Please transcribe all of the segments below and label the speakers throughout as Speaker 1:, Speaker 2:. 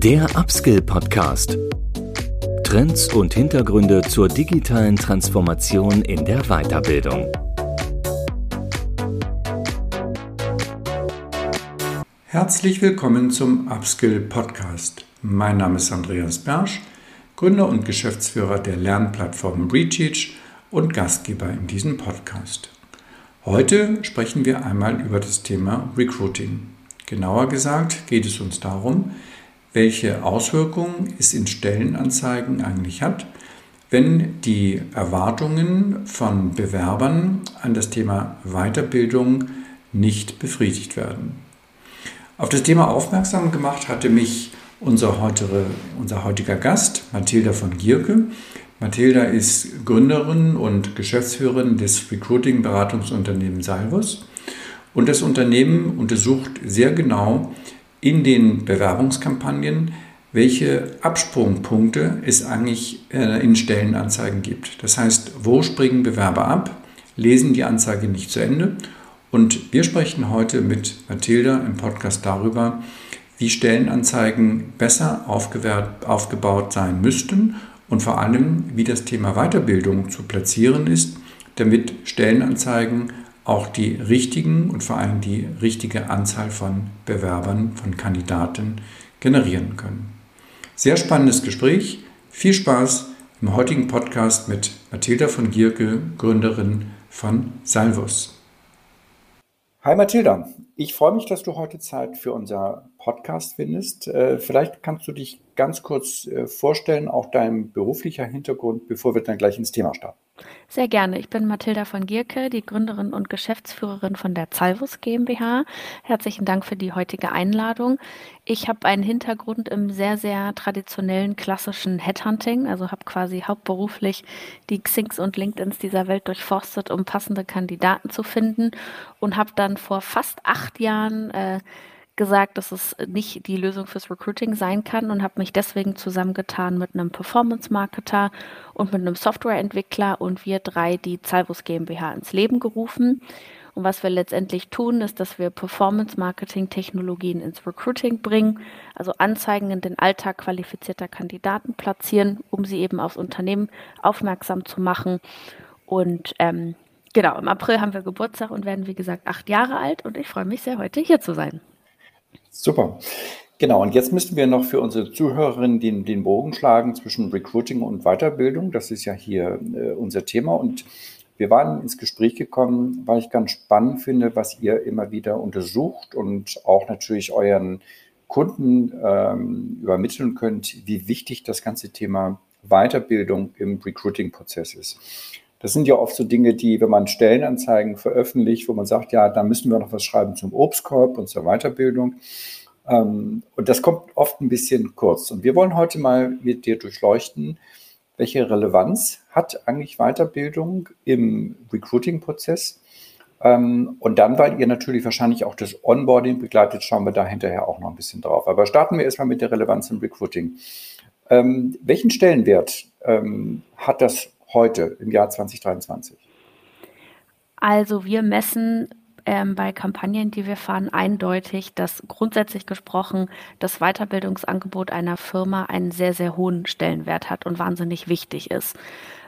Speaker 1: Der Upskill Podcast. Trends und Hintergründe zur digitalen Transformation in der Weiterbildung.
Speaker 2: Herzlich willkommen zum Upskill Podcast. Mein Name ist Andreas Bersch, Gründer und Geschäftsführer der Lernplattform Reteach und Gastgeber in diesem Podcast. Heute sprechen wir einmal über das Thema Recruiting. Genauer gesagt geht es uns darum, welche Auswirkungen es in Stellenanzeigen eigentlich hat, wenn die Erwartungen von Bewerbern an das Thema Weiterbildung nicht befriedigt werden. Auf das Thema aufmerksam gemacht hatte mich unser, heutige, unser heutiger Gast, Mathilda von Gierke. Mathilda ist Gründerin und Geschäftsführerin des Recruiting-Beratungsunternehmens Salvus. Und das Unternehmen untersucht sehr genau in den Bewerbungskampagnen, welche Absprungpunkte es eigentlich äh, in Stellenanzeigen gibt. Das heißt, wo springen Bewerber ab, lesen die Anzeige nicht zu Ende. Und wir sprechen heute mit Mathilda im Podcast darüber, wie Stellenanzeigen besser aufgebaut sein müssten und vor allem, wie das Thema Weiterbildung zu platzieren ist, damit Stellenanzeigen auch die richtigen und vor allem die richtige Anzahl von Bewerbern, von Kandidaten generieren können. Sehr spannendes Gespräch. Viel Spaß im heutigen Podcast mit Mathilda von Gierke, Gründerin von Salvus. Hi Mathilda, ich freue mich, dass du heute Zeit für unser Podcast findest. Äh, vielleicht kannst du dich ganz kurz äh, vorstellen, auch dein beruflicher Hintergrund, bevor wir dann gleich ins Thema starten.
Speaker 3: Sehr gerne. Ich bin Mathilda von Gierke, die Gründerin und Geschäftsführerin von der Zalvus GmbH. Herzlichen Dank für die heutige Einladung. Ich habe einen Hintergrund im sehr, sehr traditionellen, klassischen Headhunting, also habe quasi hauptberuflich die Xings und LinkedIns dieser Welt durchforstet, um passende Kandidaten zu finden und habe dann vor fast acht Jahren äh, gesagt, dass es nicht die Lösung fürs Recruiting sein kann und habe mich deswegen zusammengetan mit einem Performance-Marketer und mit einem Softwareentwickler und wir drei die Zalbus GmbH ins Leben gerufen. Und was wir letztendlich tun, ist, dass wir Performance-Marketing-Technologien ins Recruiting bringen, also Anzeigen in den Alltag qualifizierter Kandidaten platzieren, um sie eben aufs Unternehmen aufmerksam zu machen. Und ähm, genau, im April haben wir Geburtstag und werden, wie gesagt, acht Jahre alt und ich freue mich sehr, heute hier zu sein.
Speaker 2: Super. Genau, und jetzt müssten wir noch für unsere Zuhörerinnen den, den Bogen schlagen zwischen Recruiting und Weiterbildung. Das ist ja hier äh, unser Thema. Und wir waren ins Gespräch gekommen, weil ich ganz spannend finde, was ihr immer wieder untersucht und auch natürlich euren Kunden ähm, übermitteln könnt, wie wichtig das ganze Thema Weiterbildung im Recruiting-Prozess ist. Das sind ja oft so Dinge, die, wenn man Stellenanzeigen veröffentlicht, wo man sagt, ja, da müssen wir noch was schreiben zum Obstkorb und zur Weiterbildung. Ähm, und das kommt oft ein bisschen kurz. Und wir wollen heute mal mit dir durchleuchten, welche Relevanz hat eigentlich Weiterbildung im Recruiting-Prozess? Ähm, und dann, weil ihr natürlich wahrscheinlich auch das Onboarding begleitet, schauen wir da hinterher auch noch ein bisschen drauf. Aber starten wir erstmal mit der Relevanz im Recruiting. Ähm, welchen Stellenwert hat das heute im Jahr 2023?
Speaker 3: Also wir messen ähm, bei Kampagnen, die wir fahren, eindeutig, dass grundsätzlich gesprochen das Weiterbildungsangebot einer Firma einen sehr, sehr hohen Stellenwert hat und wahnsinnig wichtig ist.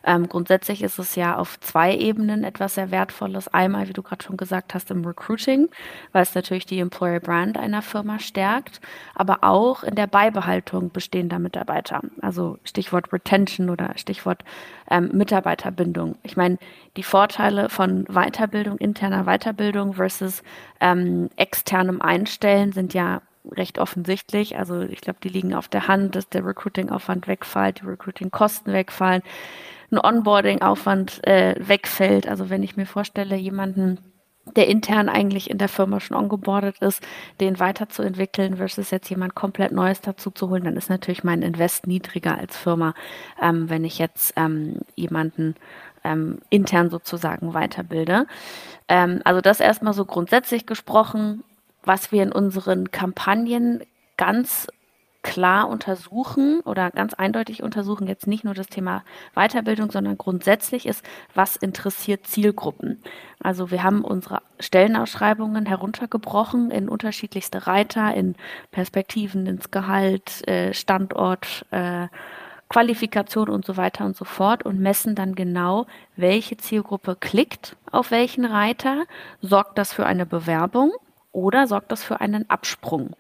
Speaker 3: Ähm, grundsätzlich ist es ja auf zwei Ebenen etwas sehr Wertvolles. Einmal, wie du gerade schon gesagt hast, im Recruiting, weil es natürlich die Employer Brand einer Firma stärkt, aber auch in der Beibehaltung bestehender Mitarbeiter. Also Stichwort Retention oder Stichwort ähm, Mitarbeiterbindung. Ich meine, die Vorteile von Weiterbildung, interner Weiterbildung versus ähm, externem Einstellen sind ja recht offensichtlich. Also ich glaube, die liegen auf der Hand, dass der Recruiting-Aufwand wegfällt, die Recruiting-Kosten wegfallen ein Onboarding-Aufwand äh, wegfällt. Also wenn ich mir vorstelle, jemanden der intern eigentlich in der Firma schon ongeboardet ist, den weiterzuentwickeln versus jetzt jemand komplett Neues dazu zu holen, dann ist natürlich mein Invest niedriger als Firma, ähm, wenn ich jetzt ähm, jemanden ähm, intern sozusagen weiterbilde. Ähm, also das erstmal so grundsätzlich gesprochen, was wir in unseren Kampagnen ganz klar untersuchen oder ganz eindeutig untersuchen, jetzt nicht nur das Thema Weiterbildung, sondern grundsätzlich ist, was interessiert Zielgruppen. Also wir haben unsere Stellenausschreibungen heruntergebrochen in unterschiedlichste Reiter, in Perspektiven, ins Gehalt, äh, Standort, äh, Qualifikation und so weiter und so fort und messen dann genau, welche Zielgruppe klickt auf welchen Reiter, sorgt das für eine Bewerbung oder sorgt das für einen Absprung.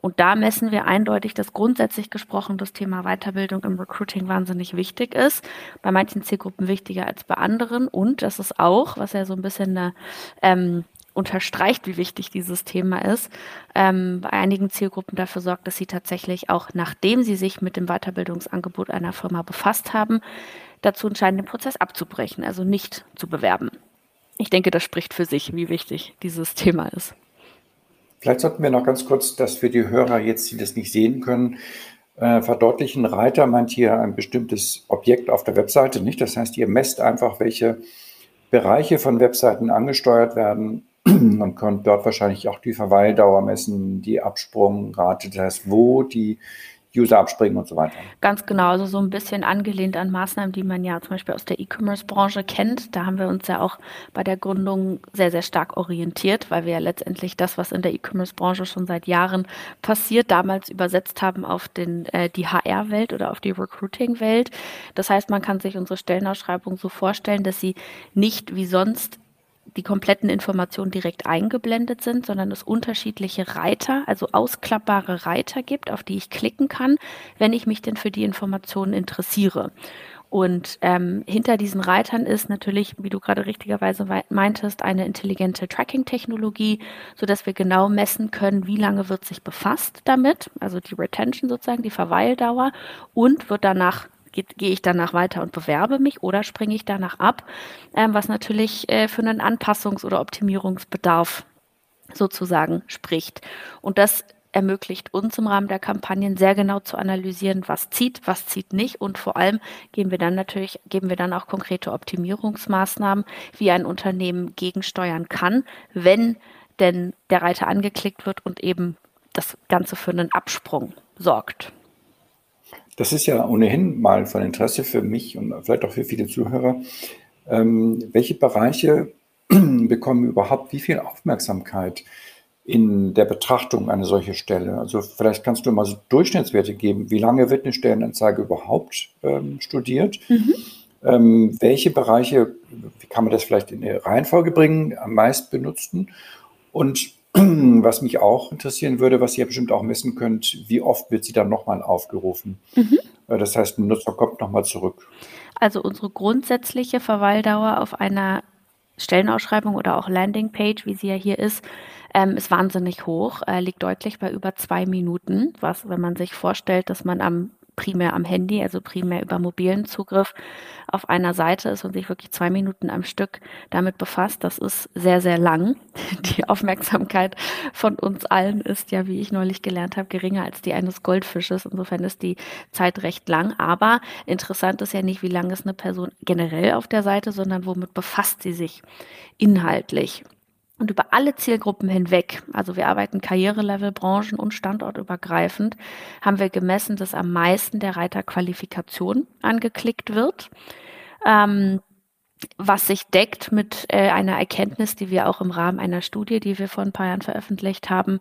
Speaker 3: Und da messen wir eindeutig, dass grundsätzlich gesprochen das Thema Weiterbildung im Recruiting wahnsinnig wichtig ist. Bei manchen Zielgruppen wichtiger als bei anderen. Und das ist auch, was ja so ein bisschen eine, ähm, unterstreicht, wie wichtig dieses Thema ist, ähm, bei einigen Zielgruppen dafür sorgt, dass sie tatsächlich auch, nachdem sie sich mit dem Weiterbildungsangebot einer Firma befasst haben, dazu entscheiden, den Prozess abzubrechen, also nicht zu bewerben. Ich denke, das spricht für sich, wie wichtig dieses Thema ist.
Speaker 2: Vielleicht sollten wir noch ganz kurz, dass für die Hörer jetzt, die das nicht sehen können, äh, verdeutlichen. Reiter meint hier ein bestimmtes Objekt auf der Webseite, nicht? Das heißt, ihr messt einfach, welche Bereiche von Webseiten angesteuert werden und könnt dort wahrscheinlich auch die Verweildauer messen, die Absprungrate, das heißt, wo die User abspringen und so weiter.
Speaker 3: Ganz genau, also so ein bisschen angelehnt an Maßnahmen, die man ja zum Beispiel aus der E-Commerce-Branche kennt. Da haben wir uns ja auch bei der Gründung sehr, sehr stark orientiert, weil wir ja letztendlich das, was in der E-Commerce-Branche schon seit Jahren passiert, damals übersetzt haben auf den, äh, die HR-Welt oder auf die Recruiting-Welt. Das heißt, man kann sich unsere Stellenausschreibung so vorstellen, dass sie nicht wie sonst die kompletten Informationen direkt eingeblendet sind, sondern es unterschiedliche Reiter, also ausklappbare Reiter gibt, auf die ich klicken kann, wenn ich mich denn für die Informationen interessiere. Und ähm, hinter diesen Reitern ist natürlich, wie du gerade richtigerweise meintest, eine intelligente Tracking-Technologie, so dass wir genau messen können, wie lange wird sich befasst damit, also die Retention sozusagen, die Verweildauer, und wird danach gehe ich danach weiter und bewerbe mich oder springe ich danach ab, ähm, was natürlich äh, für einen Anpassungs- oder Optimierungsbedarf sozusagen spricht. Und das ermöglicht uns im Rahmen der Kampagnen sehr genau zu analysieren, was zieht, was zieht nicht und vor allem geben wir dann natürlich, geben wir dann auch konkrete Optimierungsmaßnahmen, wie ein Unternehmen gegensteuern kann, wenn denn der Reiter angeklickt wird und eben das Ganze für einen Absprung sorgt.
Speaker 2: Das ist ja ohnehin mal von Interesse für mich und vielleicht auch für viele Zuhörer. Ähm, welche Bereiche bekommen überhaupt wie viel Aufmerksamkeit in der Betrachtung einer solchen Stelle? Also vielleicht kannst du mal so Durchschnittswerte geben. Wie lange wird eine Stellenanzeige überhaupt ähm, studiert? Mhm. Ähm, welche Bereiche, wie kann man das vielleicht in eine Reihenfolge bringen, am meisten benutzten? Und Was mich auch interessieren würde, was ihr bestimmt auch messen könnt, wie oft wird sie dann nochmal aufgerufen? Mhm. Äh, das heißt, ein Nutzer kommt nochmal zurück.
Speaker 3: Also unsere grundsätzliche Verweildauer auf einer Stellenausschreibung oder auch Landingpage, wie sie ja hier ist, ähm, ist wahnsinnig hoch, äh, liegt deutlich bei über zwei Minuten, was, wenn man sich vorstellt, dass man am primär am Handy, also primär über mobilen Zugriff auf einer Seite ist und sich wirklich zwei Minuten am Stück damit befasst, das ist sehr, sehr lang. Die Aufmerksamkeit von uns allen ist ja, wie ich neulich gelernt habe, geringer als die eines Goldfisches. Insofern ist die Zeit recht lang. Aber interessant ist ja nicht, wie lange ist eine Person generell auf der Seite, sondern womit befasst sie sich inhaltlich. Und über alle Zielgruppen hinweg, also wir arbeiten Karrierelevel, Branchen und standortübergreifend, haben wir gemessen, dass am meisten der Reiter Qualifikation angeklickt wird. Ähm, was sich deckt mit äh, einer Erkenntnis, die wir auch im Rahmen einer Studie, die wir vor ein paar Jahren veröffentlicht haben,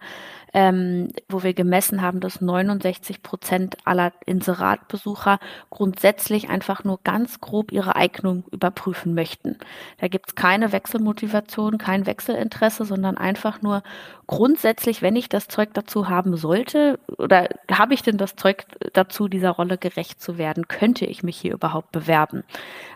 Speaker 3: ähm, wo wir gemessen haben, dass 69 Prozent aller Inseratbesucher grundsätzlich einfach nur ganz grob ihre Eignung überprüfen möchten. Da gibt es keine Wechselmotivation, kein Wechselinteresse, sondern einfach nur grundsätzlich, wenn ich das Zeug dazu haben sollte, oder habe ich denn das Zeug dazu, dieser Rolle gerecht zu werden, könnte ich mich hier überhaupt bewerben?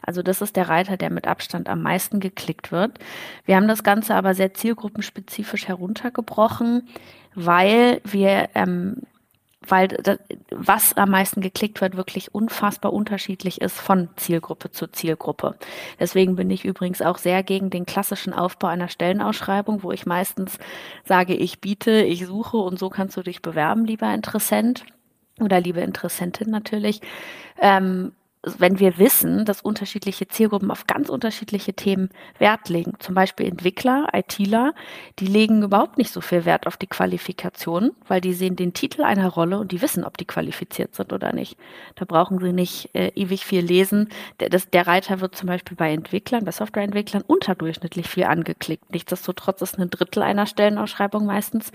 Speaker 3: Also das ist der Reiter, der mit Abstand am meisten geklickt wird. Wir haben das Ganze aber sehr zielgruppenspezifisch heruntergebrochen weil wir, ähm, weil das, was am meisten geklickt wird, wirklich unfassbar unterschiedlich ist von Zielgruppe zu Zielgruppe. Deswegen bin ich übrigens auch sehr gegen den klassischen Aufbau einer Stellenausschreibung, wo ich meistens sage, ich biete, ich suche und so kannst du dich bewerben, lieber Interessent oder liebe Interessentin natürlich. Ähm, wenn wir wissen, dass unterschiedliche Zielgruppen auf ganz unterschiedliche Themen Wert legen, zum Beispiel Entwickler, ITler, die legen überhaupt nicht so viel Wert auf die Qualifikation, weil die sehen den Titel einer Rolle und die wissen, ob die qualifiziert sind oder nicht. Da brauchen sie nicht äh, ewig viel lesen. Der, das, der Reiter wird zum Beispiel bei Entwicklern, bei Softwareentwicklern unterdurchschnittlich viel angeklickt. Nichtsdestotrotz ist ein Drittel einer Stellenausschreibung meistens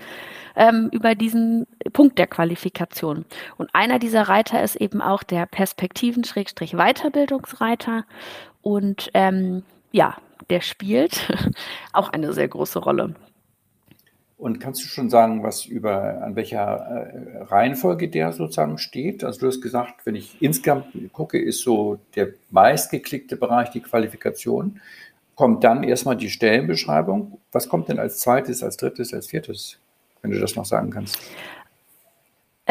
Speaker 3: ähm, über diesen Punkt der Qualifikation. Und einer dieser Reiter ist eben auch der Perspektiven- Weiterbildungsreiter und ähm, ja, der spielt auch eine sehr große Rolle.
Speaker 2: Und kannst du schon sagen, was über an welcher äh, Reihenfolge der sozusagen steht? Also du hast gesagt, wenn ich insgesamt gucke, ist so der meistgeklickte Bereich die Qualifikation. Kommt dann erstmal die Stellenbeschreibung. Was kommt denn als zweites, als drittes, als viertes, wenn du das noch sagen kannst?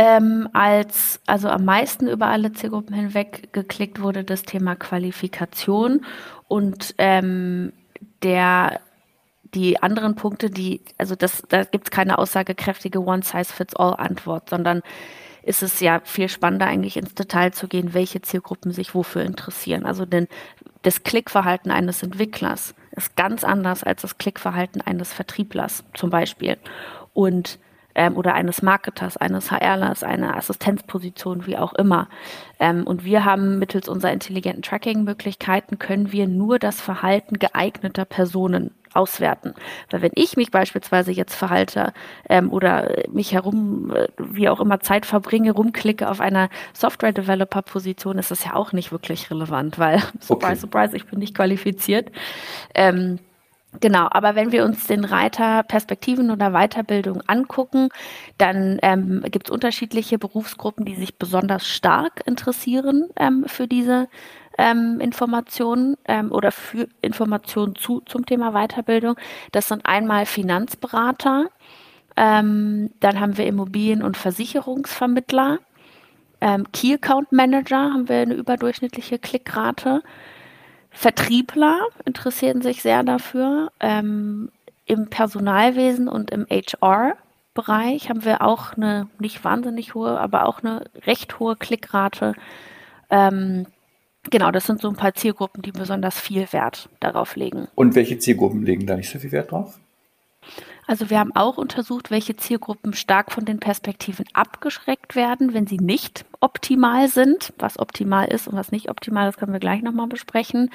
Speaker 3: Ähm, als also am meisten über alle Zielgruppen hinweg geklickt wurde das Thema Qualifikation und ähm, der die anderen Punkte, die, also das, da gibt es keine aussagekräftige One-Size-Fits-All-Antwort, sondern ist es ja viel spannender, eigentlich ins Detail zu gehen, welche Zielgruppen sich wofür interessieren. Also denn das Klickverhalten eines Entwicklers ist ganz anders als das Klickverhalten eines Vertrieblers zum Beispiel. Und ähm, oder eines Marketers, eines HRlers, einer Assistenzposition, wie auch immer. Ähm, und wir haben mittels unserer intelligenten Tracking-Möglichkeiten können wir nur das Verhalten geeigneter Personen auswerten. Weil wenn ich mich beispielsweise jetzt verhalte ähm, oder mich herum, äh, wie auch immer, Zeit verbringe, rumklicke auf einer Software-Developer-Position, ist das ja auch nicht wirklich relevant, weil, surprise, okay. surprise, ich bin nicht qualifiziert. Ähm, Genau, aber wenn wir uns den Reiter Perspektiven oder Weiterbildung angucken, dann ähm, gibt es unterschiedliche Berufsgruppen, die sich besonders stark interessieren ähm, für diese ähm, Informationen ähm, oder für Informationen zu, zum Thema Weiterbildung. Das sind einmal Finanzberater, ähm, dann haben wir Immobilien- und Versicherungsvermittler, ähm, Key Account Manager haben wir eine überdurchschnittliche Klickrate. Vertriebler interessieren sich sehr dafür. Ähm, Im Personalwesen und im HR-Bereich haben wir auch eine nicht wahnsinnig hohe, aber auch eine recht hohe Klickrate. Ähm, genau, das sind so ein paar Zielgruppen, die besonders viel Wert darauf legen.
Speaker 2: Und welche Zielgruppen legen da nicht so viel Wert drauf?
Speaker 3: Also wir haben auch untersucht, welche Zielgruppen stark von den Perspektiven abgeschreckt werden, wenn sie nicht optimal sind. Was optimal ist und was nicht optimal ist, können wir gleich nochmal besprechen.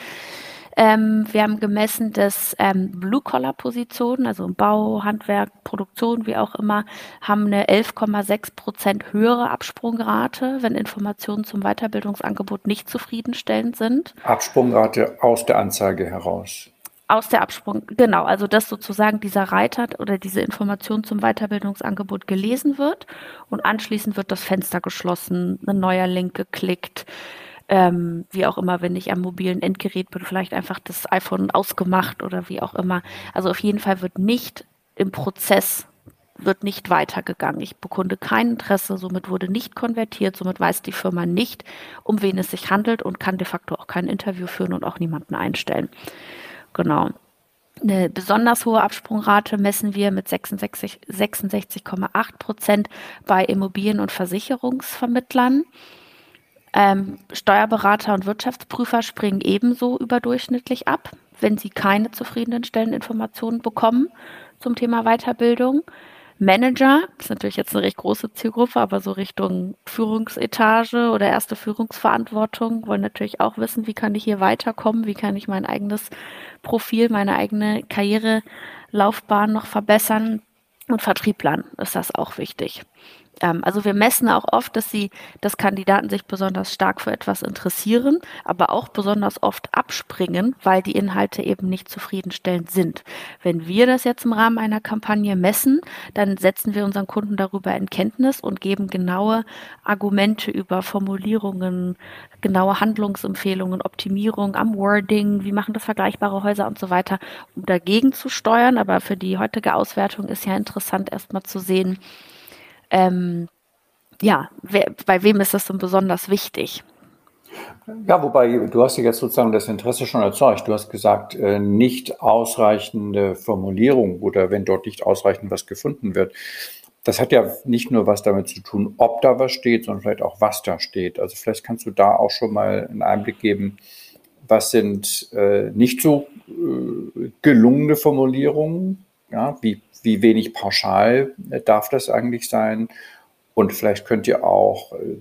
Speaker 3: Ähm, wir haben gemessen, dass ähm, Blue-Collar-Positionen, also Bau, Handwerk, Produktion, wie auch immer, haben eine 11,6 Prozent höhere Absprungrate, wenn Informationen zum Weiterbildungsangebot nicht zufriedenstellend sind.
Speaker 2: Absprungrate aus der Anzeige heraus.
Speaker 3: Aus der Absprung, genau, also dass sozusagen dieser Reiter oder diese Information zum Weiterbildungsangebot gelesen wird und anschließend wird das Fenster geschlossen, ein neuer Link geklickt, ähm, wie auch immer, wenn ich am mobilen Endgerät bin, vielleicht einfach das iPhone ausgemacht oder wie auch immer. Also auf jeden Fall wird nicht im Prozess wird nicht weitergegangen. Ich bekunde kein Interesse, somit wurde nicht konvertiert, somit weiß die Firma nicht, um wen es sich handelt und kann de facto auch kein Interview führen und auch niemanden einstellen. Genau. Eine besonders hohe Absprungrate messen wir mit 66,8 66 Prozent bei Immobilien- und Versicherungsvermittlern. Ähm, Steuerberater und Wirtschaftsprüfer springen ebenso überdurchschnittlich ab, wenn sie keine zufriedenstellenden Informationen bekommen zum Thema Weiterbildung. Manager, ist natürlich jetzt eine recht große Zielgruppe, aber so Richtung Führungsetage oder erste Führungsverantwortung, wollen natürlich auch wissen, wie kann ich hier weiterkommen, wie kann ich mein eigenes Profil, meine eigene Karrierelaufbahn noch verbessern. Und Vertrieblern ist das auch wichtig. Ähm, also wir messen auch oft, dass sie, dass Kandidaten sich besonders stark für etwas interessieren, aber auch besonders oft abspringen, weil die Inhalte eben nicht zufriedenstellend sind. Wenn wir das jetzt im Rahmen einer Kampagne messen, dann setzen wir unseren Kunden darüber in Kenntnis und geben genaue Argumente über Formulierungen, genaue Handlungsempfehlungen, Optimierung am Wording, wie machen das vergleichbare Häuser und so weiter, um dagegen zu steuern. Aber für die heutige Auswertung ist ja interessant, erstmal zu sehen, ähm, ja, wer, bei wem ist das denn besonders wichtig?
Speaker 2: Ja, wobei du hast ja jetzt sozusagen das Interesse schon erzeugt. Du hast gesagt, äh, nicht ausreichende Formulierung oder wenn dort nicht ausreichend was gefunden wird. das hat ja nicht nur was damit zu tun, ob da was steht, sondern vielleicht auch, was da steht. Also vielleicht kannst du da auch schon mal einen Einblick geben, was sind äh, nicht so äh, gelungene Formulierungen, ja, wie, wie wenig pauschal äh, darf das eigentlich sein? Und vielleicht könnt ihr auch äh,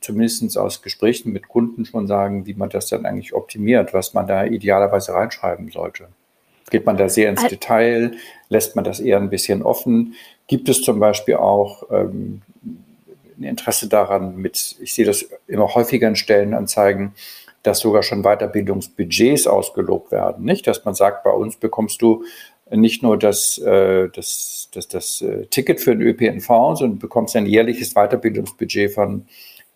Speaker 2: zumindest aus Gesprächen mit Kunden schon sagen, wie man das dann eigentlich optimiert, was man da idealerweise reinschreiben sollte. Geht man da sehr ins Detail? Lässt man das eher ein bisschen offen? Gibt es zum Beispiel auch ähm, ein Interesse daran, mit, ich sehe das immer häufiger in Stellenanzeigen, dass sogar schon Weiterbildungsbudgets ausgelobt werden. Nicht, dass man sagt, bei uns bekommst du nicht nur das, äh, das, das, das äh, Ticket für den ÖPNV, sondern bekommst ein jährliches Weiterbildungsbudget von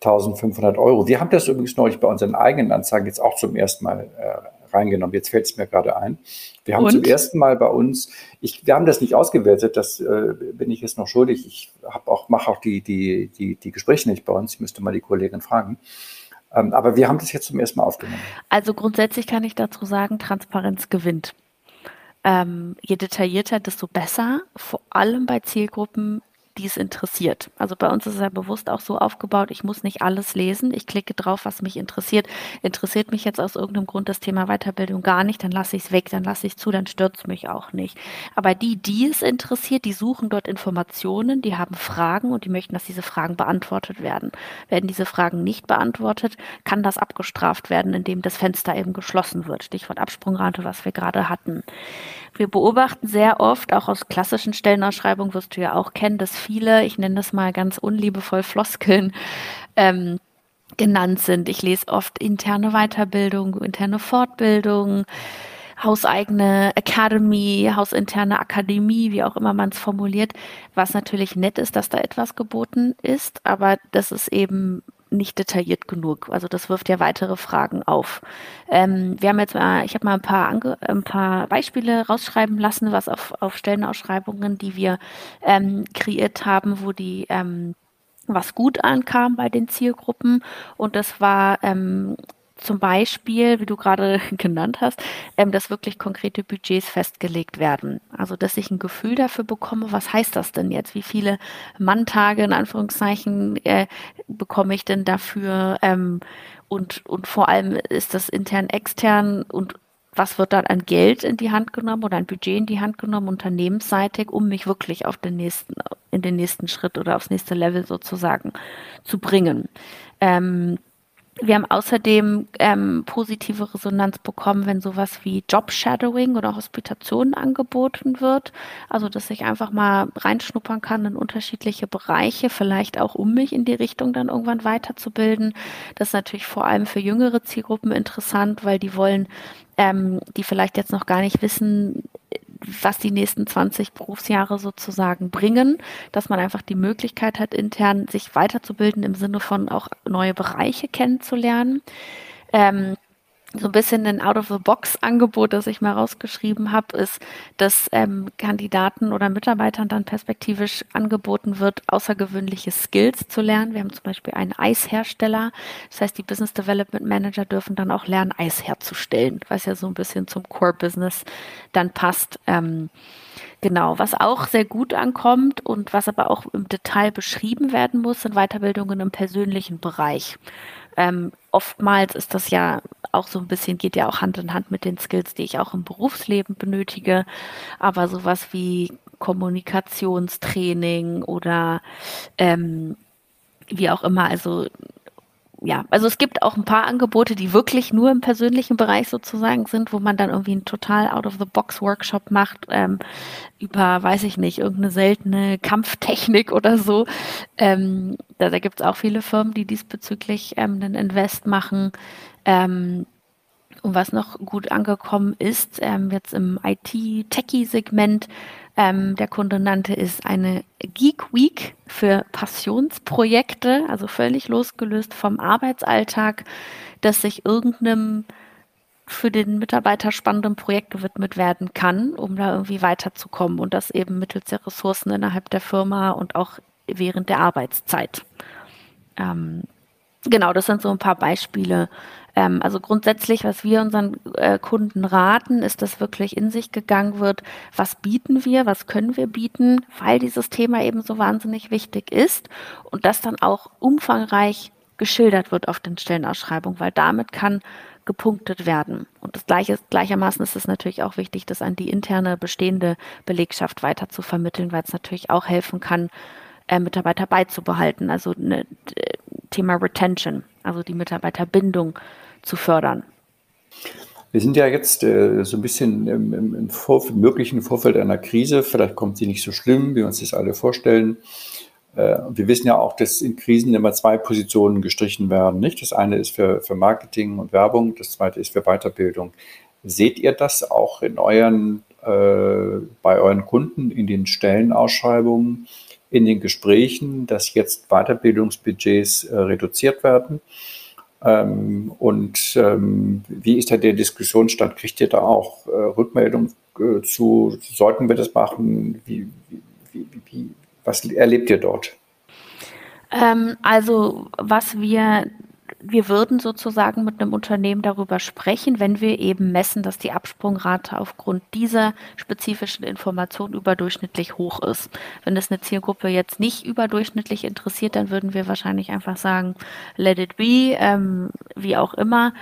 Speaker 2: 1500 Euro. Wir haben das übrigens neulich bei unseren eigenen Anzeigen jetzt auch zum ersten Mal äh, reingenommen. Jetzt fällt es mir gerade ein. Wir haben Und? zum ersten Mal bei uns, ich, wir haben das nicht ausgewertet, das äh, bin ich jetzt noch schuldig. Ich habe auch, mache auch die, die, die, die Gespräche nicht bei uns. Ich müsste mal die Kollegin fragen. Ähm, aber wir haben das jetzt zum ersten Mal aufgenommen.
Speaker 3: Also grundsätzlich kann ich dazu sagen, Transparenz gewinnt. Ähm, je detaillierter, desto besser, vor allem bei Zielgruppen, die es interessiert. Also bei uns ist es ja bewusst auch so aufgebaut, ich muss nicht alles lesen. Ich klicke drauf, was mich interessiert. Interessiert mich jetzt aus irgendeinem Grund das Thema Weiterbildung gar nicht, dann lasse ich es weg, dann lasse ich es zu, dann stört es mich auch nicht. Aber die, die es interessiert, die suchen dort Informationen, die haben Fragen und die möchten, dass diese Fragen beantwortet werden. Werden diese Fragen nicht beantwortet, kann das abgestraft werden, indem das Fenster eben geschlossen wird. Stichwort Absprungrate, was wir gerade hatten. Wir beobachten sehr oft, auch aus klassischen Stellenausschreibungen wirst du ja auch kennen, dass viele, ich nenne das mal ganz unliebevoll Floskeln, ähm, genannt sind. Ich lese oft interne Weiterbildung, interne Fortbildung, hauseigene Academy, hausinterne Akademie, wie auch immer man es formuliert, was natürlich nett ist, dass da etwas geboten ist, aber das ist eben nicht detailliert genug. Also das wirft ja weitere Fragen auf. Ähm, wir haben jetzt mal, ich habe mal ein paar, Ange ein paar Beispiele rausschreiben lassen, was auf, auf Stellenausschreibungen, die wir ähm, kreiert haben, wo die ähm, was gut ankam bei den Zielgruppen. Und das war ähm, zum Beispiel, wie du gerade genannt hast, ähm, dass wirklich konkrete Budgets festgelegt werden. Also, dass ich ein Gefühl dafür bekomme, was heißt das denn jetzt? Wie viele Manntage in Anführungszeichen äh, bekomme ich denn dafür? Ähm, und, und vor allem ist das intern, extern und was wird dann an Geld in die Hand genommen oder an Budget in die Hand genommen, unternehmensseitig, um mich wirklich auf den nächsten, in den nächsten Schritt oder aufs nächste Level sozusagen zu bringen. Ähm, wir haben außerdem ähm, positive Resonanz bekommen, wenn sowas wie Job-Shadowing oder Hospitation angeboten wird. Also, dass ich einfach mal reinschnuppern kann in unterschiedliche Bereiche, vielleicht auch um mich in die Richtung dann irgendwann weiterzubilden. Das ist natürlich vor allem für jüngere Zielgruppen interessant, weil die wollen, ähm, die vielleicht jetzt noch gar nicht wissen, was die nächsten 20 Berufsjahre sozusagen bringen, dass man einfach die Möglichkeit hat, intern sich weiterzubilden im Sinne von auch neue Bereiche kennenzulernen. Ähm, so ein bisschen ein Out-of-the-Box-Angebot, das ich mal rausgeschrieben habe, ist, dass ähm, Kandidaten oder Mitarbeitern dann perspektivisch angeboten wird, außergewöhnliche Skills zu lernen. Wir haben zum Beispiel einen Eishersteller. Das heißt, die Business Development Manager dürfen dann auch lernen, Eis herzustellen, was ja so ein bisschen zum Core-Business dann passt. Ähm, Genau, was auch sehr gut ankommt und was aber auch im Detail beschrieben werden muss, sind Weiterbildungen im persönlichen Bereich. Ähm, oftmals ist das ja auch so ein bisschen, geht ja auch Hand in Hand mit den Skills, die ich auch im Berufsleben benötige. Aber sowas wie Kommunikationstraining oder ähm, wie auch immer, also ja, also es gibt auch ein paar Angebote, die wirklich nur im persönlichen Bereich sozusagen sind, wo man dann irgendwie einen total out-of-the-box-Workshop macht ähm, über, weiß ich nicht, irgendeine seltene Kampftechnik oder so. Ähm, da da gibt es auch viele Firmen, die diesbezüglich ähm, einen Invest machen. Ähm, und was noch gut angekommen ist, ähm, jetzt im IT-Techie-Segment, ähm, der Kunde nannte es eine Geek Week für Passionsprojekte, also völlig losgelöst vom Arbeitsalltag, dass sich irgendeinem für den Mitarbeiter spannenden Projekt gewidmet werden kann, um da irgendwie weiterzukommen und das eben mittels der Ressourcen innerhalb der Firma und auch während der Arbeitszeit. Ähm, Genau, das sind so ein paar Beispiele. Ähm, also grundsätzlich, was wir unseren äh, Kunden raten, ist, dass wirklich in sich gegangen wird, was bieten wir, was können wir bieten, weil dieses Thema eben so wahnsinnig wichtig ist und das dann auch umfangreich geschildert wird auf den Stellenausschreibungen, weil damit kann gepunktet werden. Und das gleiche, gleichermaßen ist es natürlich auch wichtig, das an die interne bestehende Belegschaft weiter zu vermitteln, weil es natürlich auch helfen kann, äh, Mitarbeiter beizubehalten. Also ne, Thema Retention, also die Mitarbeiterbindung zu fördern.
Speaker 2: Wir sind ja jetzt äh, so ein bisschen im, im, im Vorf möglichen Vorfeld einer Krise. Vielleicht kommt sie nicht so schlimm, wie wir uns das alle vorstellen. Äh, wir wissen ja auch, dass in Krisen immer zwei Positionen gestrichen werden. Nicht? Das eine ist für, für Marketing und Werbung, das zweite ist für Weiterbildung. Seht ihr das auch in euren, äh, bei euren Kunden in den Stellenausschreibungen, in den Gesprächen, dass jetzt Weiterbildungsbudgets äh, reduziert werden? Ähm, und ähm, wie ist da der Diskussionsstand? Kriegt ihr da auch äh, Rückmeldung äh, zu? Sollten wir das machen? Wie, wie, wie, was erlebt ihr dort?
Speaker 3: Ähm, also was wir wir würden sozusagen mit einem Unternehmen darüber sprechen, wenn wir eben messen, dass die Absprungrate aufgrund dieser spezifischen Information überdurchschnittlich hoch ist. Wenn es eine Zielgruppe jetzt nicht überdurchschnittlich interessiert, dann würden wir wahrscheinlich einfach sagen, let it be, ähm, wie auch immer.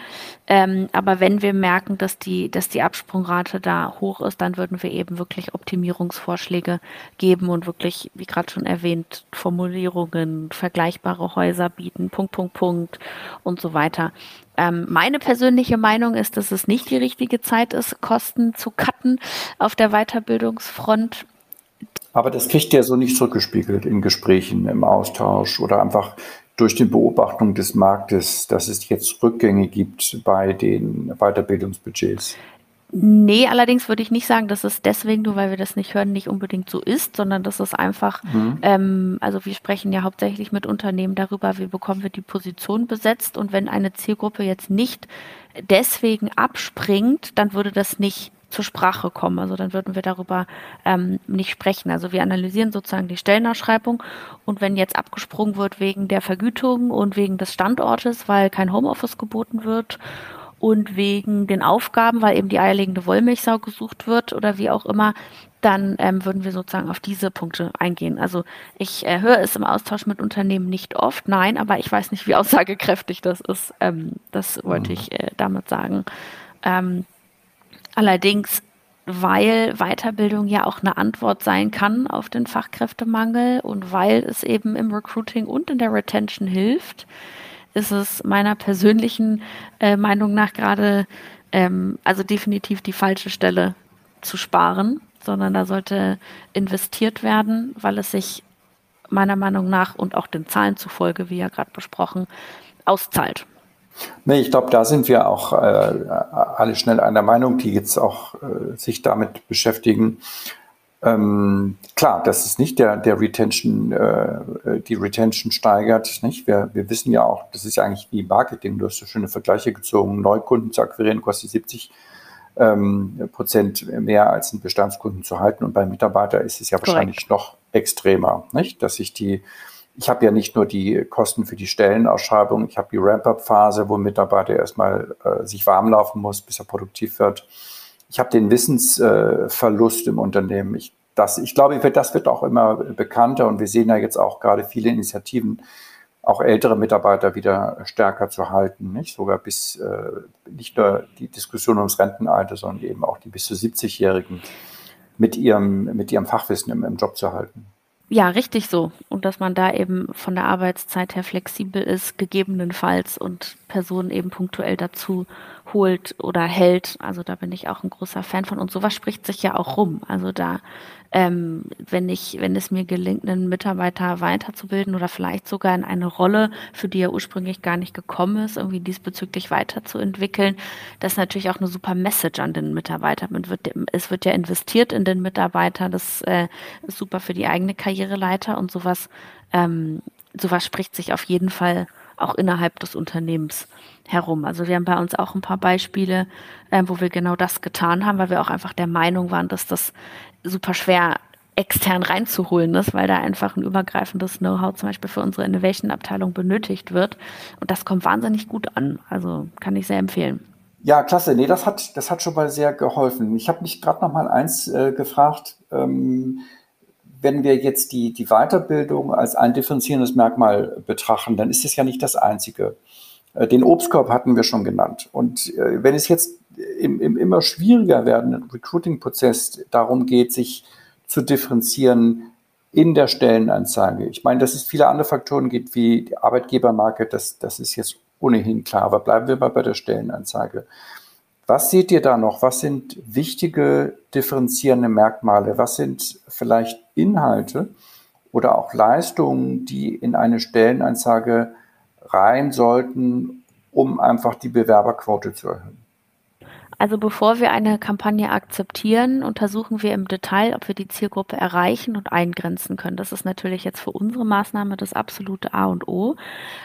Speaker 3: Ähm, aber wenn wir merken, dass die, dass die Absprungrate da hoch ist, dann würden wir eben wirklich Optimierungsvorschläge geben und wirklich, wie gerade schon erwähnt, Formulierungen, vergleichbare Häuser bieten, Punkt, Punkt, Punkt und so weiter. Ähm, meine persönliche Meinung ist, dass es nicht die richtige Zeit ist, Kosten zu cutten auf der Weiterbildungsfront.
Speaker 2: Aber das kriegt ihr so nicht zurückgespiegelt in Gesprächen, im Austausch oder einfach durch die Beobachtung des Marktes, dass es jetzt Rückgänge gibt bei den Weiterbildungsbudgets.
Speaker 3: Nee, allerdings würde ich nicht sagen, dass es deswegen, nur weil wir das nicht hören, nicht unbedingt so ist, sondern dass es einfach, mhm. ähm, also wir sprechen ja hauptsächlich mit Unternehmen darüber, wie bekommen wir die Position besetzt und wenn eine Zielgruppe jetzt nicht deswegen abspringt, dann würde das nicht zur Sprache kommen. Also dann würden wir darüber ähm, nicht sprechen. Also wir analysieren sozusagen die Stellenausschreibung und wenn jetzt abgesprungen wird wegen der Vergütung und wegen des Standortes, weil kein Homeoffice geboten wird und wegen den Aufgaben, weil eben die eierlegende Wollmilchsau gesucht wird oder wie auch immer, dann ähm, würden wir sozusagen auf diese Punkte eingehen. Also ich äh, höre es im Austausch mit Unternehmen nicht oft, nein, aber ich weiß nicht, wie aussagekräftig das ist. Ähm, das wollte mhm. ich äh, damit sagen. Ähm, allerdings, weil Weiterbildung ja auch eine Antwort sein kann auf den Fachkräftemangel und weil es eben im Recruiting und in der Retention hilft, ist es meiner persönlichen äh, Meinung nach gerade, ähm, also definitiv die falsche Stelle zu sparen, sondern da sollte investiert werden, weil es sich meiner Meinung nach und auch den Zahlen zufolge, wie ja gerade besprochen, auszahlt.
Speaker 2: Nee, ich glaube, da sind wir auch äh, alle schnell einer Meinung, die jetzt auch äh, sich damit beschäftigen. Ähm, klar, das ist nicht der, der Retention, äh, die Retention steigert. Nicht? Wir, wir wissen ja auch, das ist ja eigentlich wie Marketing. Du hast so schöne Vergleiche gezogen. Neukunden zu akquirieren kostet 70 ähm, Prozent mehr als einen Bestandskunden zu halten. Und bei Mitarbeiter ist es ja Correct. wahrscheinlich noch extremer, nicht? Dass sich die, ich habe ja nicht nur die Kosten für die Stellenausschreibung, ich habe die Ramp-up-Phase, wo ein Mitarbeiter erstmal äh, sich warm laufen muss, bis er produktiv wird ich habe den Wissensverlust im Unternehmen. Ich, das, ich glaube, das wird auch immer bekannter und wir sehen ja jetzt auch gerade viele Initiativen, auch ältere Mitarbeiter wieder stärker zu halten, nicht sogar bis äh, nicht nur die Diskussion ums Rentenalter, sondern eben auch die bis zu 70-Jährigen mit ihrem mit ihrem Fachwissen im, im Job zu halten.
Speaker 3: Ja, richtig so. Und dass man da eben von der Arbeitszeit her flexibel ist, gegebenenfalls und Personen eben punktuell dazu holt oder hält. Also da bin ich auch ein großer Fan von. Und sowas spricht sich ja auch rum. Also da, ähm, wenn ich, wenn es mir gelingt, einen Mitarbeiter weiterzubilden oder vielleicht sogar in eine Rolle, für die er ursprünglich gar nicht gekommen ist, irgendwie diesbezüglich weiterzuentwickeln, das ist natürlich auch eine super Message an den Mitarbeiter. Man wird, es wird ja investiert in den Mitarbeiter. Das äh, ist super für die eigene Karriereleiter und sowas, ähm, sowas spricht sich auf jeden Fall auch innerhalb des Unternehmens herum. Also wir haben bei uns auch ein paar Beispiele, äh, wo wir genau das getan haben, weil wir auch einfach der Meinung waren, dass das super schwer extern reinzuholen ist, weil da einfach ein übergreifendes Know-how zum Beispiel für unsere Innovation-Abteilung benötigt wird. Und das kommt wahnsinnig gut an. Also kann ich sehr empfehlen.
Speaker 2: Ja, klasse. Nee, das hat, das hat schon mal sehr geholfen. Ich habe mich gerade noch mal eins äh, gefragt. Ähm, wenn wir jetzt die, die Weiterbildung als ein differenzierendes Merkmal betrachten, dann ist es ja nicht das einzige. Äh, den Obstkorb hatten wir schon genannt. Und äh, wenn es jetzt im, im immer schwieriger werdenden Recruiting-Prozess darum geht, sich zu differenzieren in der Stellenanzeige. Ich meine, dass es viele andere Faktoren gibt, wie die Arbeitgebermarke, das, das ist jetzt ohnehin klar, aber bleiben wir mal bei der Stellenanzeige. Was seht ihr da noch? Was sind wichtige differenzierende Merkmale? Was sind vielleicht Inhalte oder auch Leistungen, die in eine Stellenanzeige rein sollten, um einfach die Bewerberquote zu erhöhen?
Speaker 3: Also bevor wir eine Kampagne akzeptieren, untersuchen wir im Detail, ob wir die Zielgruppe erreichen und eingrenzen können. Das ist natürlich jetzt für unsere Maßnahme das absolute A und O.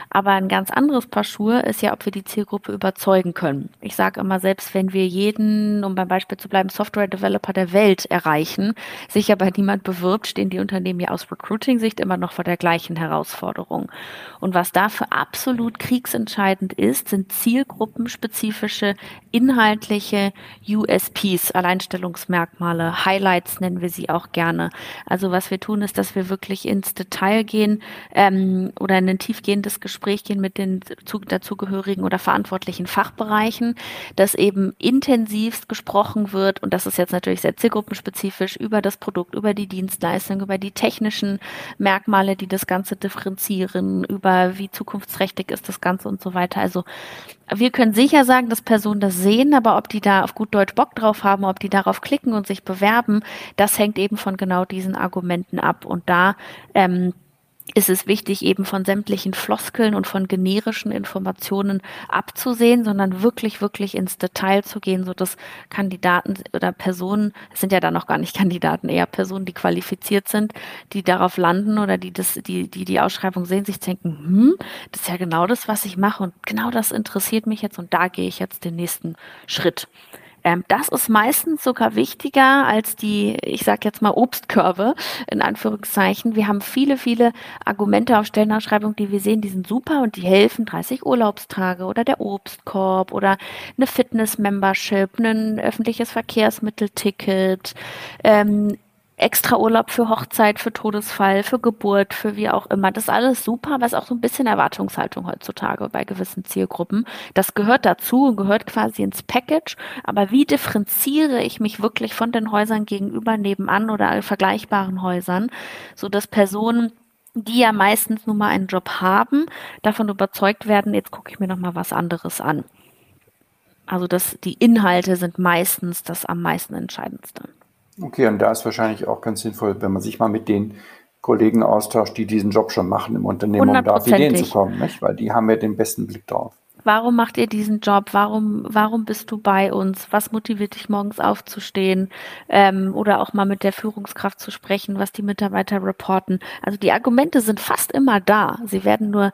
Speaker 3: Aber ein ganz anderes Paar Schuhe ist ja, ob wir die Zielgruppe überzeugen können. Ich sage immer, selbst wenn wir jeden, um beim Beispiel zu bleiben, Software-Developer der Welt erreichen, sich aber niemand bewirbt, stehen die Unternehmen ja aus Recruiting-Sicht immer noch vor der gleichen Herausforderung. Und was dafür absolut kriegsentscheidend ist, sind zielgruppenspezifische, inhaltliche irgendwelche USPs, Alleinstellungsmerkmale, Highlights nennen wir sie auch gerne. Also was wir tun, ist, dass wir wirklich ins Detail gehen ähm, oder in ein tiefgehendes Gespräch gehen mit den zu, dazugehörigen oder verantwortlichen Fachbereichen, dass eben intensivst gesprochen wird und das ist jetzt natürlich sehr zielgruppenspezifisch über das Produkt, über die Dienstleistung, über die technischen Merkmale, die das Ganze differenzieren, über wie zukunftsträchtig ist das Ganze und so weiter. Also wir können sicher sagen, dass Personen das sehen, aber ob die da auf gut Deutsch Bock drauf haben, ob die darauf klicken und sich bewerben, das hängt eben von genau diesen Argumenten ab. Und da ähm, ist es wichtig, eben von sämtlichen Floskeln und von generischen Informationen abzusehen, sondern wirklich, wirklich ins Detail zu gehen, so dass Kandidaten oder Personen, es sind ja dann noch gar nicht Kandidaten, eher Personen, die qualifiziert sind, die darauf landen oder die das, die, die die Ausschreibung sehen, sich denken, hm, das ist ja genau das, was ich mache und genau das interessiert mich jetzt und da gehe ich jetzt den nächsten Schritt. Ähm, das ist meistens sogar wichtiger als die, ich sage jetzt mal Obstkörbe in Anführungszeichen. Wir haben viele, viele Argumente auf Stellenausschreibung, die wir sehen, die sind super und die helfen. 30 Urlaubstage oder der Obstkorb oder eine Fitness-Membership, ein öffentliches Verkehrsmittelticket, ähm, extra Urlaub für Hochzeit, für Todesfall, für Geburt, für wie auch immer. Das ist alles super, aber ist auch so ein bisschen Erwartungshaltung heutzutage bei gewissen Zielgruppen. Das gehört dazu und gehört quasi ins Package. Aber wie differenziere ich mich wirklich von den Häusern gegenüber nebenan oder vergleichbaren Häusern, so dass Personen die ja meistens nur mal einen Job haben, davon überzeugt werden, jetzt gucke ich mir noch mal was anderes an. Also das, die Inhalte sind meistens das am meisten Entscheidendste.
Speaker 2: Okay, und da ist wahrscheinlich auch ganz sinnvoll, wenn man sich mal mit den Kollegen austauscht, die diesen Job schon machen im Unternehmen, um da auf Ideen zu kommen, nicht? weil die haben ja den besten Blick drauf.
Speaker 3: Warum macht ihr diesen Job? Warum, warum bist du bei uns? Was motiviert dich morgens aufzustehen? Ähm, oder auch mal mit der Führungskraft zu sprechen, was die Mitarbeiter reporten. Also die Argumente sind fast immer da. Sie werden nur,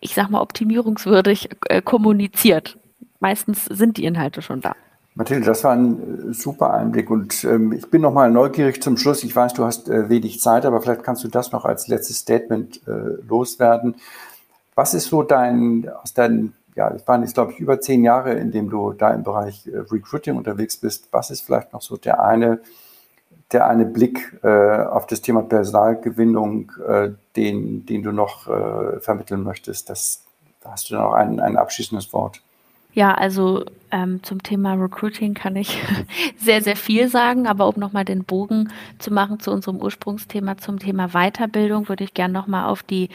Speaker 3: ich sag mal, optimierungswürdig äh, kommuniziert. Meistens sind die Inhalte schon da.
Speaker 2: Mathilde, das war ein äh, super Einblick und ähm, ich bin noch mal neugierig zum Schluss. Ich weiß, du hast äh, wenig Zeit, aber vielleicht kannst du das noch als letztes Statement äh, loswerden. Was ist so dein, aus deinen, ja, es waren jetzt glaube ich über zehn Jahre, in dem du da im Bereich äh, Recruiting unterwegs bist. Was ist vielleicht noch so der eine, der eine Blick äh, auf das Thema Personalgewinnung, äh, den, den du noch vermitteln möchtest? Das, da hast du noch ein, ein abschließendes Wort.
Speaker 3: Ja, also ähm, zum Thema Recruiting kann ich sehr, sehr viel sagen, aber um nochmal den Bogen zu machen zu unserem Ursprungsthema, zum Thema Weiterbildung, würde ich gerne nochmal auf die,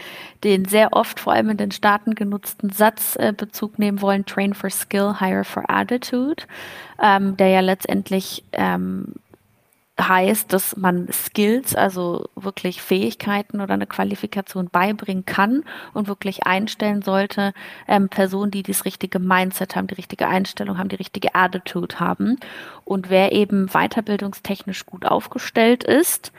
Speaker 3: den sehr oft vor allem in den Staaten genutzten Satz äh, Bezug nehmen wollen, Train for Skill, Hire for Attitude, ähm, der ja letztendlich ähm, heißt, dass man Skills, also wirklich Fähigkeiten oder eine Qualifikation beibringen kann und wirklich einstellen sollte, ähm, Personen, die das richtige Mindset haben, die richtige Einstellung haben, die richtige Attitude haben. Und wer eben weiterbildungstechnisch gut aufgestellt ist,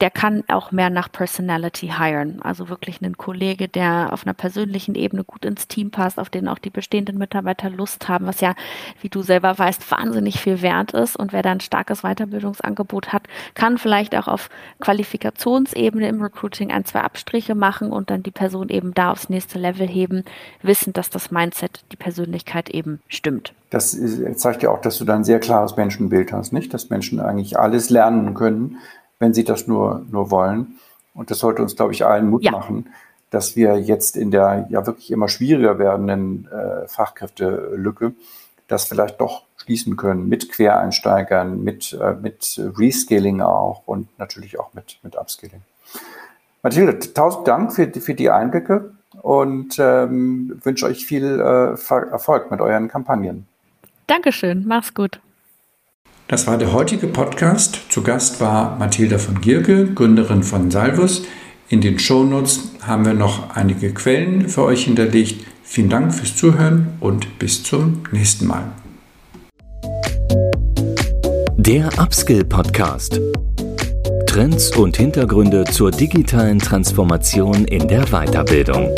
Speaker 3: der kann auch mehr nach Personality hiren. Also wirklich einen Kollege, der auf einer persönlichen Ebene gut ins Team passt, auf den auch die bestehenden Mitarbeiter Lust haben, was ja, wie du selber weißt, wahnsinnig viel wert ist. Und wer da ein starkes Weiterbildungsangebot hat, kann vielleicht auch auf Qualifikationsebene im Recruiting ein, zwei Abstriche machen und dann die Person eben da aufs nächste Level heben, wissen, dass das Mindset, die Persönlichkeit eben stimmt.
Speaker 2: Das zeigt ja auch, dass du da ein sehr klares Menschenbild hast, nicht? Dass Menschen eigentlich alles lernen können, wenn sie das nur, nur wollen. Und das sollte uns, glaube ich, allen Mut ja. machen, dass wir jetzt in der ja wirklich immer schwieriger werdenden äh, Fachkräftelücke das vielleicht doch schließen können mit Quereinsteigern, mit, äh, mit Rescaling auch und natürlich auch mit, mit Upskilling. Mathilde, tausend Dank für, für die Einblicke und ähm, wünsche euch viel äh, Erfolg mit euren Kampagnen.
Speaker 3: Dankeschön, mach's gut.
Speaker 2: Das war der heutige Podcast. Zu Gast war Mathilda von Gierke, Gründerin von Salvus. In den Shownotes haben wir noch einige Quellen für euch hinterlegt. Vielen Dank fürs Zuhören und bis zum nächsten Mal.
Speaker 1: Der Upskill Podcast. Trends und Hintergründe zur digitalen Transformation in der Weiterbildung.